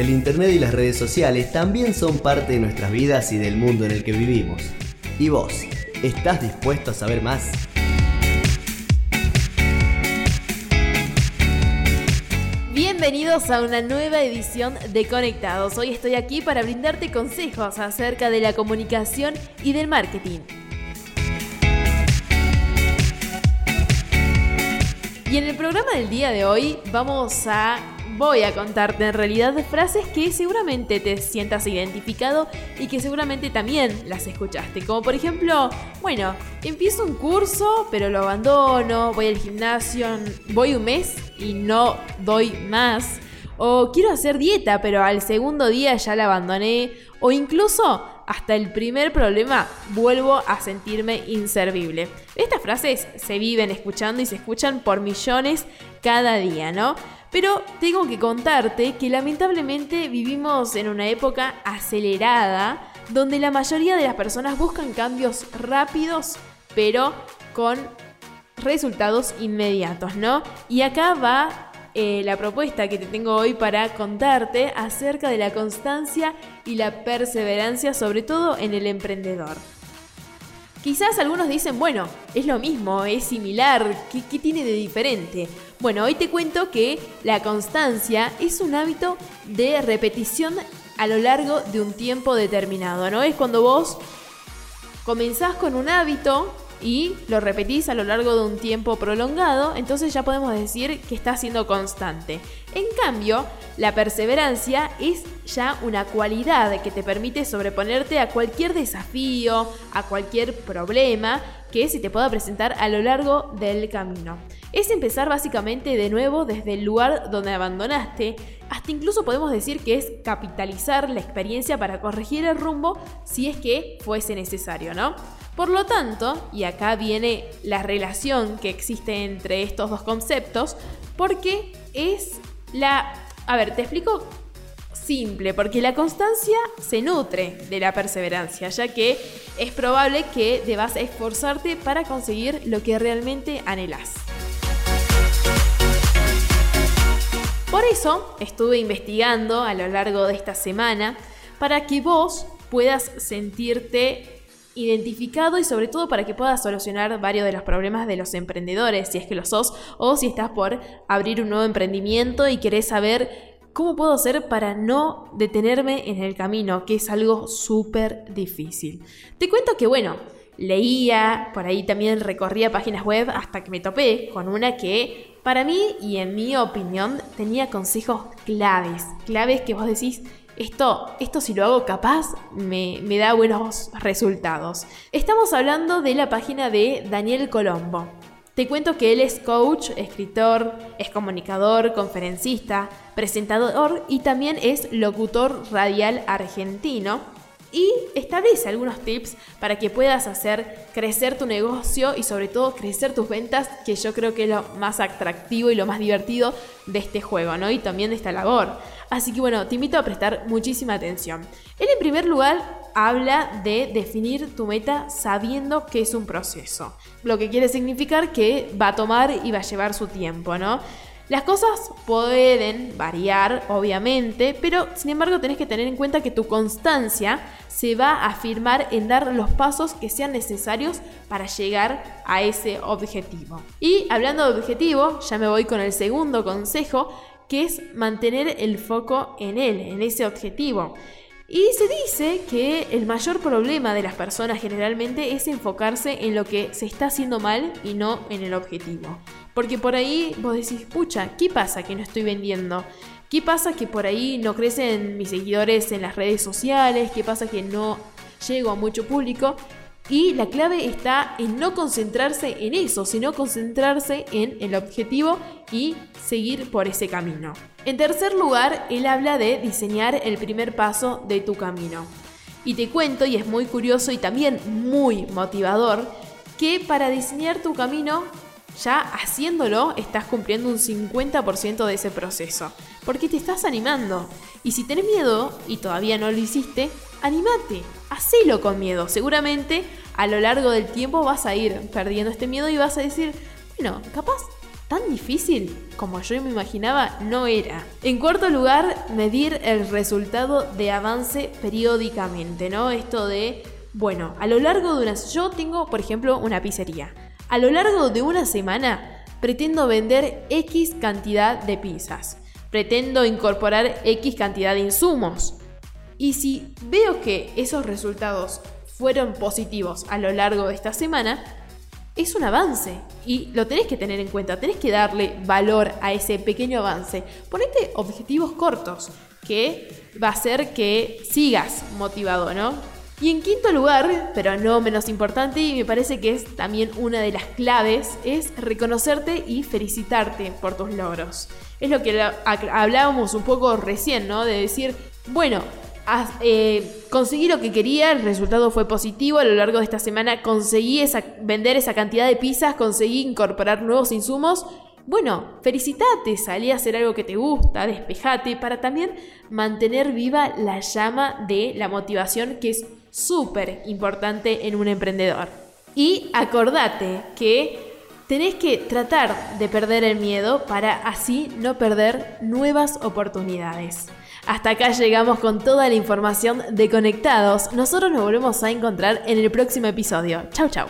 El Internet y las redes sociales también son parte de nuestras vidas y del mundo en el que vivimos. ¿Y vos? ¿Estás dispuesto a saber más? Bienvenidos a una nueva edición de Conectados. Hoy estoy aquí para brindarte consejos acerca de la comunicación y del marketing. Y en el programa del día de hoy vamos a voy a contarte en realidad frases que seguramente te sientas identificado y que seguramente también las escuchaste. Como por ejemplo, bueno, empiezo un curso pero lo abandono, voy al gimnasio, voy un mes y no doy más. O quiero hacer dieta pero al segundo día ya la abandoné. O incluso hasta el primer problema vuelvo a sentirme inservible. Estas frases se viven escuchando y se escuchan por millones cada día, ¿no? Pero tengo que contarte que lamentablemente vivimos en una época acelerada donde la mayoría de las personas buscan cambios rápidos, pero con resultados inmediatos, ¿no? Y acá va eh, la propuesta que te tengo hoy para contarte acerca de la constancia y la perseverancia, sobre todo en el emprendedor. Quizás algunos dicen, bueno, es lo mismo, es similar, ¿qué, ¿qué, tiene de diferente? Bueno, hoy te cuento que la constancia es un hábito de repetición a lo largo de un tiempo determinado, ¿no? Es cuando vos comenzás con un hábito y lo repetís a lo largo de un tiempo prolongado, entonces ya podemos decir que está siendo constante. En cambio, la perseverancia es ya una cualidad que te permite sobreponerte a cualquier desafío, a cualquier problema que se te pueda presentar a lo largo del camino. Es empezar básicamente de nuevo desde el lugar donde abandonaste, hasta incluso podemos decir que es capitalizar la experiencia para corregir el rumbo si es que fuese necesario, ¿no? Por lo tanto, y acá viene la relación que existe entre estos dos conceptos, porque es la... A ver, te explico simple, porque la constancia se nutre de la perseverancia, ya que es probable que debas esforzarte para conseguir lo que realmente anhelas. Por eso estuve investigando a lo largo de esta semana para que vos puedas sentirte identificado y sobre todo para que puedas solucionar varios de los problemas de los emprendedores, si es que lo sos, o si estás por abrir un nuevo emprendimiento y querés saber cómo puedo hacer para no detenerme en el camino, que es algo súper difícil. Te cuento que, bueno, leía, por ahí también recorría páginas web hasta que me topé con una que para mí y en mi opinión tenía consejos claves, claves que vos decís, esto, esto si lo hago capaz me, me da buenos resultados. Estamos hablando de la página de Daniel Colombo. Te cuento que él es coach, escritor, es comunicador, conferencista, presentador y también es locutor radial argentino y establece algunos tips para que puedas hacer crecer tu negocio y sobre todo crecer tus ventas, que yo creo que es lo más atractivo y lo más divertido de este juego, ¿no? Y también de esta labor. Así que bueno, te invito a prestar muchísima atención. Él en primer lugar habla de definir tu meta sabiendo que es un proceso, lo que quiere significar que va a tomar y va a llevar su tiempo, ¿no? Las cosas pueden variar, obviamente, pero sin embargo tenés que tener en cuenta que tu constancia se va a afirmar en dar los pasos que sean necesarios para llegar a ese objetivo. Y hablando de objetivo, ya me voy con el segundo consejo, que es mantener el foco en él, en ese objetivo. Y se dice que el mayor problema de las personas generalmente es enfocarse en lo que se está haciendo mal y no en el objetivo. Porque por ahí vos decís, pucha, ¿qué pasa que no estoy vendiendo? ¿Qué pasa que por ahí no crecen mis seguidores en las redes sociales? ¿Qué pasa que no llego a mucho público? Y la clave está en no concentrarse en eso, sino concentrarse en el objetivo y seguir por ese camino. En tercer lugar, él habla de diseñar el primer paso de tu camino. Y te cuento, y es muy curioso y también muy motivador, que para diseñar tu camino ya haciéndolo estás cumpliendo un 50% de ese proceso. Porque te estás animando. Y si tenés miedo y todavía no lo hiciste, animate, hacelo con miedo. Seguramente a lo largo del tiempo vas a ir perdiendo este miedo y vas a decir, bueno, capaz tan difícil como yo me imaginaba no era. En cuarto lugar, medir el resultado de avance periódicamente, ¿no? Esto de, bueno, a lo largo de unas... Yo tengo, por ejemplo, una pizzería. A lo largo de una semana pretendo vender X cantidad de pizzas. Pretendo incorporar X cantidad de insumos. Y si veo que esos resultados fueron positivos a lo largo de esta semana, es un avance y lo tenés que tener en cuenta, tenés que darle valor a ese pequeño avance. Ponete objetivos cortos que va a hacer que sigas motivado, ¿no? Y en quinto lugar, pero no menos importante, y me parece que es también una de las claves, es reconocerte y felicitarte por tus logros. Es lo que hablábamos un poco recién, ¿no? De decir, bueno, eh, conseguí lo que quería, el resultado fue positivo. A lo largo de esta semana conseguí vender esa cantidad de pizzas, conseguí incorporar nuevos insumos. Bueno, felicitate, salí a hacer algo que te gusta, despejate, para también mantener viva la llama de la motivación que es súper importante en un emprendedor. Y acordate que tenés que tratar de perder el miedo para así no perder nuevas oportunidades. Hasta acá llegamos con toda la información de Conectados. Nosotros nos volvemos a encontrar en el próximo episodio. Chau, chau.